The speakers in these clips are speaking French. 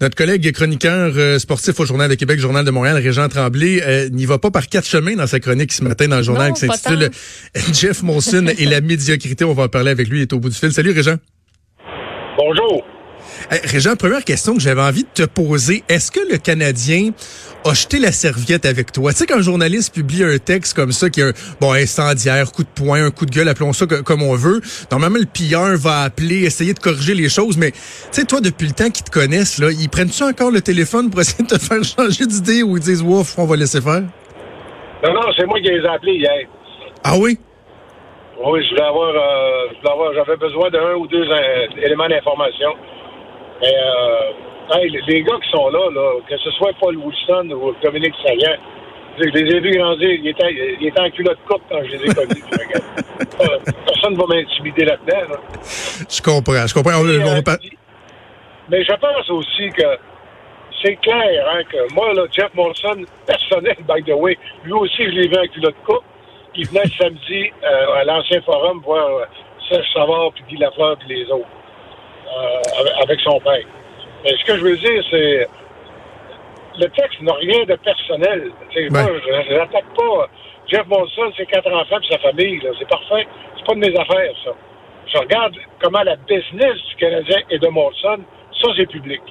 Notre collègue chroniqueur euh, sportif au Journal de Québec, Journal de Montréal, Régent Tremblay, euh, n'y va pas par quatre chemins dans sa chronique ce matin dans le journal qui s'intitule Jeff Monson et la médiocrité. On va en parler avec lui, il est au bout du fil. Salut Régent. Bonjour. Hey, Régent, première question que j'avais envie de te poser. Est-ce que le Canadien a jeté la serviette avec toi? Tu sais, quand un journaliste publie un texte comme ça, qui est un, bon, incendiaire, coup de poing, un coup de gueule, appelons ça comme on veut, normalement, le pilleur va appeler, essayer de corriger les choses, mais tu sais, toi, depuis le temps qu'ils te connaissent, là, ils prennent-tu encore le téléphone pour essayer de te faire changer d'idée ou ils disent, ouf, on va laisser faire? Non, non, c'est moi qui les ai appelés hier. Ah oui? Oui, je voulais avoir, euh, j'avais besoin d'un ou deux euh, éléments d'information. Mais, euh, hey, les, gars qui sont là, là, que ce soit Paul Wilson ou Dominique Saillant, je les ai vus grandir. Ils étaient, ils étaient en culotte courte quand je les ai connus. Personne ne va m'intimider là-dedans. Là. Je comprends, je comprends. On- Et, on euh, Mais je pense aussi que c'est clair hein, que moi, là, Jeff Monson, personnel, by the way, lui aussi, je l'ai vu en culotte courte. Il venait samedi euh, à l'ancien forum voir euh, Serge Savard, puis Guy Lafleur, puis les autres, euh, avec, son père. Mais ce que je veux dire, c'est le texte n'a rien de personnel. Tu sais, Moi, Ouais. je n'attaque pas Jeff Monson, ses quatre enfants et sa famille. C'est parfait. C'est pas de mes affaires, ça. Je regarde comment la business du Canadien et de Monson, ça, c'est public.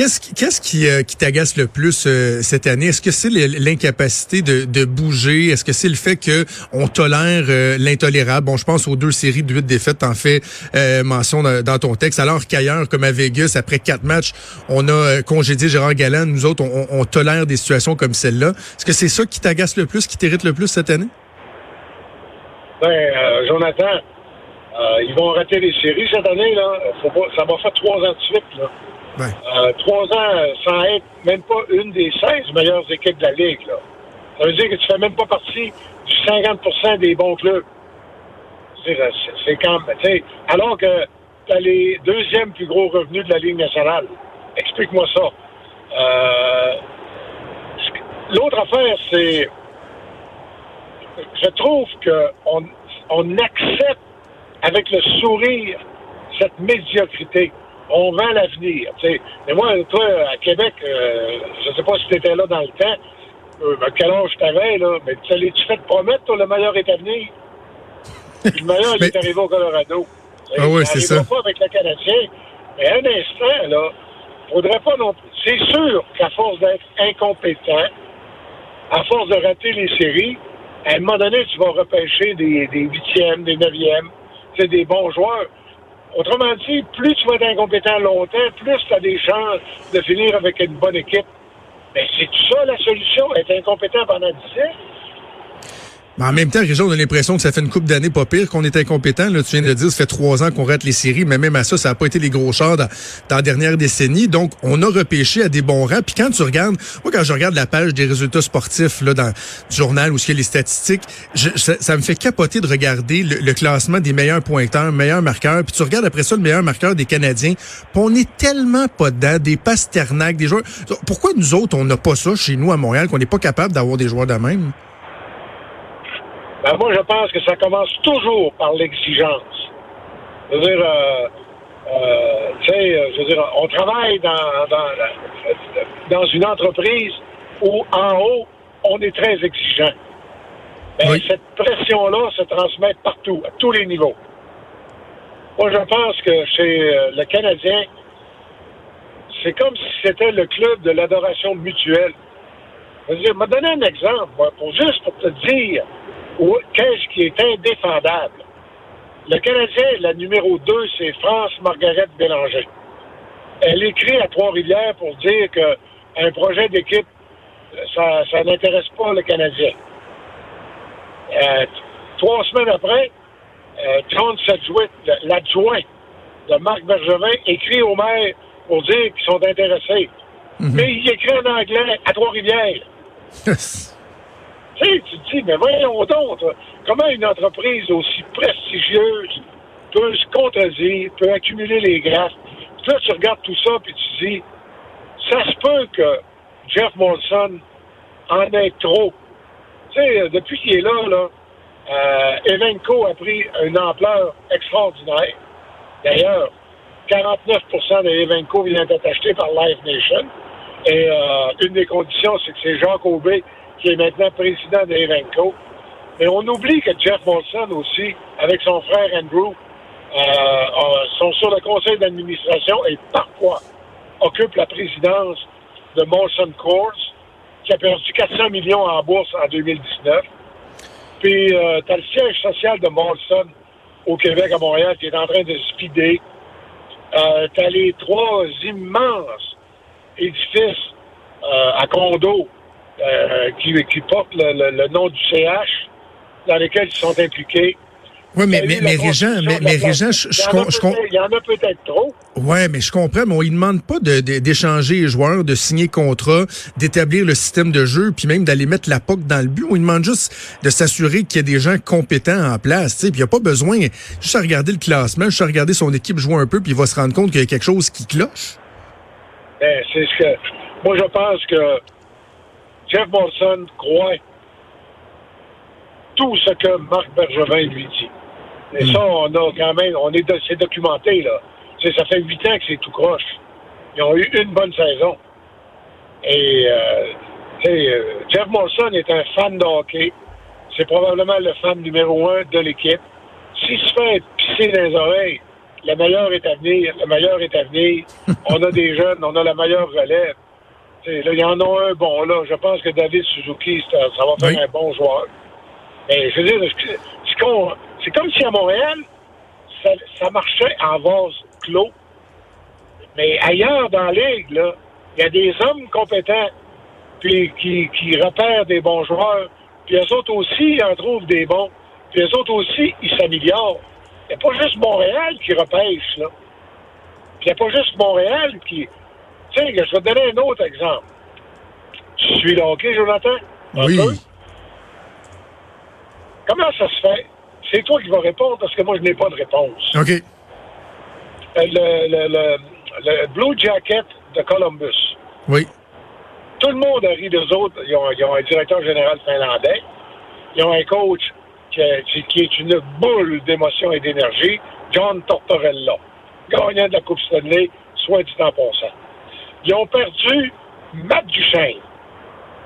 Qu'est-ce qui, qu'est-ce qui, euh, qui t'agace le plus euh, cette année? Est-ce que c'est l'incapacité de, de bouger? Est-ce que c'est le fait que on tolère euh, l'intolérable? Bon, je pense aux deux séries de huit défaites, t'en fais euh, mention dans, dans ton texte. Alors qu'ailleurs, comme à Vegas, après quatre matchs, on a euh, congédié Gérard Galland. Nous autres, on, on- on tolère des situations comme celle-là. Est-ce que c'est ça qui t'agace le plus, qui t'irrite le plus cette année? Ben, euh, Jonathan, euh, ils vont rater les séries cette année, là. Faut pas, ça va faire trois ans de suite, là. Ouais. Euh, trois ans euh, sans être même pas une des 16 meilleures équipes de la Ligue, là. Ça veut dire que tu fais même pas partie du 50% des bons clubs. C'est quand même, tu sais, alors que tu as les deuxièmes plus gros revenus de la Ligue nationale. Explique-moi ça. Euh, L'autre affaire, c'est je trouve qu'on on accepte avec le sourire cette médiocrité. On vend l'avenir. tu sais. Mais moi, toi, à Québec, euh, je sais pas si tu étais là dans le temps, euh, à quel âge t'avais, là, mais tu tu fait te promettre, toi, le meilleur est à venir? Puis le meilleur, il est arrivé au Colorado. Ah oui, c'est ça. pas avec le Canadien. Mais un instant, là, faudrait pas non plus. C'est sûr qu'à force d'être incompétent, à force de rater les séries, à un moment donné, tu vas repêcher des, des huitièmes, des neuvièmes, c'est des bons joueurs. Autrement dit, plus tu vas être incompétent longtemps, plus tu as des chances de finir avec une bonne équipe. Mais c'est tout ça la solution, être incompétent pendant 10 ans? Mais en même temps, Richard, on a l'impression que ça fait une coupe d'années pas pire qu'on est incompétent. Là, tu viens de le dire, ça fait trois ans qu'on rate les séries, mais même à ça, ça n'a pas été les gros chars dans, la dernière décennie. Donc, on a repêché à des bons rangs. Puis quand tu regardes, moi, quand je regarde la page des résultats sportifs là, dans le journal où il y a les statistiques, ça, me fait capoter de regarder le, le classement des meilleurs pointeurs, meilleurs marqueurs. Puis tu regardes après ça le meilleur marqueur des Canadiens. Puis on est tellement pas dedans, des Pasternak, des joueurs. Pourquoi nous autres, on n'a pas ça chez nous à Montréal, qu'on n'est pas capable d'avoir des joueurs de même? Ben, moi, je pense que ça commence toujours par l'exigence. Je veux dire, euh, euh, euh, je veux dire, on travaille dans, dans, une entreprise où, en haut, on est très exigeant. Ben, Oui. Cette pression-là se transmet partout, à tous les niveaux. Moi, je pense que chez euh, le Canadien, c'est comme si c'était le club de l'adoration mutuelle. Je veux dire, m'a donné un exemple, moi, pour juste pour te dire qu'est-ce qui est indéfendable. Le Canadien, la numéro 2, c'est France Margaret Bélanger. Elle écrit à Trois-Rivières pour dire que un projet d'équipe, ça, ça n'intéresse pas le Canadien. Euh, trois semaines après, euh, John Sedgwick, l'adjoint de Marc Bergevin écrit au maire pour dire qu'ils sont intéressés. Mais il écrit en anglais à Trois-Rivières. Tu sais, tu te dis, mais voyons donc, comment une entreprise aussi prestigieuse peut se contredire, peut accumuler les graphes. Puis là, tu regardes tout ça, puis tu te dis, ça se peut que Jeff Molson en ait trop. Tu sais, depuis qu'il est là, là, euh, Evenco a pris une ampleur extraordinaire. D'ailleurs, 49% de Evenco vient d'être acheté par Live Nation. Et euh, une des conditions, c'est que c'est Jacques Aubé qui est maintenant président de Evenco. Mais on oublie que Jeff Molson aussi, avec son frère Andrew, euh, sont sur le conseil d'administration et parfois occupent la présidence de Molson Coors, qui a perdu 400 millions en bourse en 2019. Puis, euh, tu as le siège social de Molson au Québec, à Montréal, qui est en train de speeder. Euh, tu as les trois immenses édifices euh, à condo euh, qui, qui portent le, le, le, nom du CH, dans lesquels ils sont impliqués. Oui, mais, mais, mais Régent, mais, mais Régent, je, je, je, Il y en a peut-être trop. Oui, mais je comprends, mais on ne demande pas d'échanger de, les joueurs, de signer contrat, d'établir le système de jeu, puis même d'aller mettre la POC dans le but. On lui demande juste de s'assurer qu'il y a des gens compétents en place. Puis il n'y a pas besoin juste à regarder le classement, juste à regarder son équipe jouer un peu, puis il va se rendre compte qu'il y a quelque chose qui cloche. Ben, c'est ce que. Moi, je pense que Jeff Molson croit tout ce que Marc Bergevin lui dit. Et ça, on a quand même, on est, c'est documenté, là. ça fait huit ans que c'est tout croche. Ils ont eu une bonne saison. Et, euh, euh, Jeff Molson est un fan de hockey. C'est probablement le fan numéro un de l'équipe. S'il se fait pisser dans les oreilles, le meilleur est à venir, le meilleur est à venir. on a des jeunes, on a la meilleure relève. Là, il y en a un bon, là. Je pense que David Suzuki, ça, ça va faire oui. un bon joueur. Mais je veux dire, c'est comme si à Montréal, ça, ça, marchait en vase clos. Mais ailleurs dans la ligue, là, il y a des hommes compétents puis qui, qui repèrent des bons joueurs. Puis eux autres aussi ils en trouvent des bons. Puis eux autres aussi, ils s'améliorent. Il n'y a pas juste Montréal qui repêche, là. Puis il n'y a pas juste Montréal qui. Tu sais, je vais te donner un autre exemple. Tu suis le hockey, Jonathan? Oui. Comment ça se fait? C'est toi qui vas répondre parce que moi, je n'ai pas de réponse. OK. Le, le, le, le, Blue Jacket de Columbus. Oui. Tout le monde a ri d'eux autres. Ils ont, ils ont, un directeur général finlandais. Ils ont un coach qui, qui est une boule d'émotion et d'énergie, John Tortorella, gagnant de la Coupe Stanley, soit dit en passant. Ils ont perdu Matt Duchesne,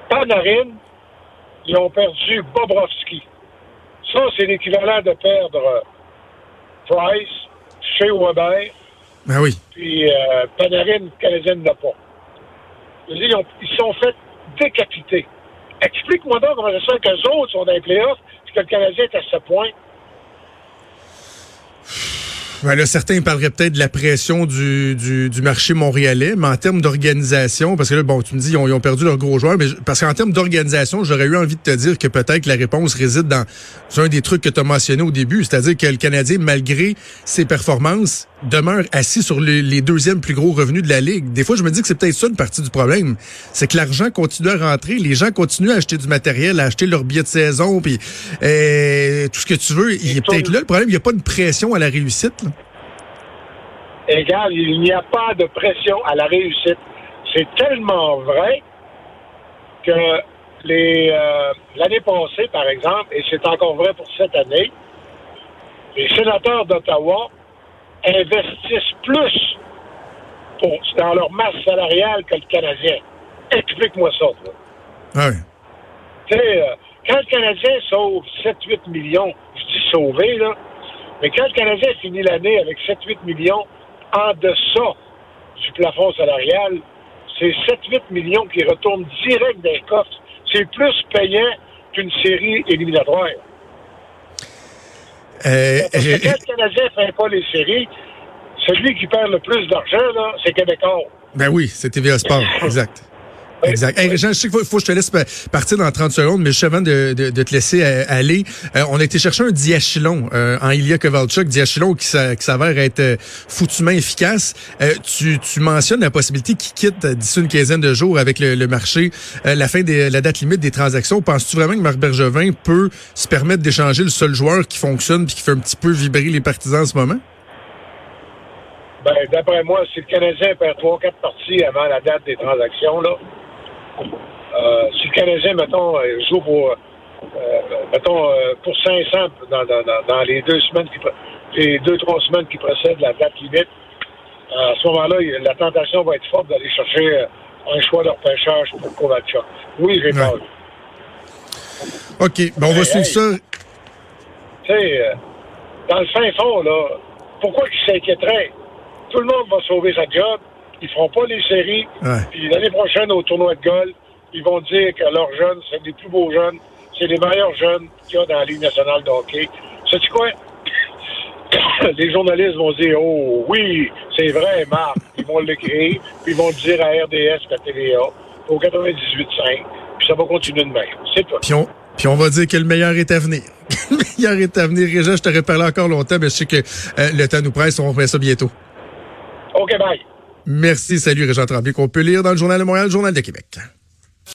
Panarin, ils ont perdu Bobrovski. Ça, c'est l'équivalent de perdre Price, chez Weber. Ben oui. Puis euh, Panarin, canadienne n'a pas. Ils, ont, ils sont fait décapiter. Explique-moi donc comment ça se fait qu'eux autres sont dans les playoffs et que le Canadien est à ce point. Ben là, certains parleraient peut-être de la pression du, du, du, marché montréalais, mais en termes d'organisation, parce que là, bon, tu me dis, ils ont, ils ont perdu leurs gros joueurs, mais parce qu'en termes d'organisation, j'aurais eu envie de te dire que peut-être la réponse réside dans un des trucs que tu as mentionné au début, c'est-à-dire que le Canadien, malgré ses performances, demeure assis sur les, les, deuxièmes plus gros revenus de la Ligue. Des fois, je me dis que c'est peut-être ça une partie du problème. C'est que l'argent continue à rentrer, les gens continuent à acheter du matériel, à acheter leurs billets de saison, puis euh, tout ce que tu veux. Il est peut-être là le problème, il n'y a pas de pression à la réussite. Là. Égal, il n'y a pas de pression à la réussite. C'est tellement vrai que les euh, l'année passée, par exemple, et c'est encore vrai pour cette année, les sénateurs d'Ottawa investissent plus pour, dans leur masse salariale que le Canadien. Explique-moi ça. Toi. Ah oui. Tu sais, euh, quand le Canadien sauve 7-8 millions, je dis sauver, là, mais quand le Canadien finit l'année avec 7-8 millions en deçà du plafond salarial, c'est 7-8 millions qui retournent direct des coffres. C'est plus payant qu'une série éliminatoire. Euh, Parce que quand le Canadien ne fait pas les séries, celui qui perd le plus d'argent, là, c'est Québécois. Ben oui, c'est TVA Sport, exact. Exact. Hey, Régent, je sais qu'il faut, que je te laisse partir dans 30 secondes, mais juste avant de, de, de te laisser euh, aller, euh, on a été chercher un diachylon euh, en Ilya Kovalchuk, diachylon qui, qui s'avère être foutument efficace. tu, tu mentionnes la possibilité qu'il quitte d'ici une quinzaine de jours avec le, le marché, la fin de la date limite des transactions. Penses-tu vraiment que Marc Bergevin peut se permettre d'échanger le seul joueur qui fonctionne puis qui fait un petit peu vibrer les partisans en ce moment? Ben, d'après moi, si le Canadien perd 3-4 parties avant la date des transactions, là, euh, si le Canadien, mettons, euh, joue pour, euh, mettons, euh, pour 500 dans, dans, dans, les deux semaines qui, les deux, trois semaines qui précèdent la date limite, à ce moment-là, la tentation va être forte d'aller chercher un choix de repêchage pour Kovacic. Oui, j'ai peur. OK. Ben, on va suivre ça. Tu sais, dans le fin fond, là, pourquoi il s'inquiéterait? Tout le monde va sauver sa job. Ils feront pas les séries. Puis l'année prochaine, au tournoi de golf, ils vont dire que leurs jeunes, c'est les plus beaux jeunes, c'est les meilleurs jeunes qu'il y a dans la Ligue nationale de hockey. Sais-tu quoi? les journalistes vont dire Oh oui, c'est vrai, Marc. Ils vont l'écrire, puis ils vont le dire à RDS et à TVA au 98.5, puis ça va continuer de même. C'est tout. Puis on, puis on va dire que le meilleur est à venir. le meilleur est à venir. Réjean, je t'aurais parlé encore longtemps, mais je sais que euh, le temps nous presse. On va faire ça bientôt. OK, bye. Merci. Salut, Régent Tremblay, qu'on peut lire dans le Journal de Montréal, le Journal de Québec.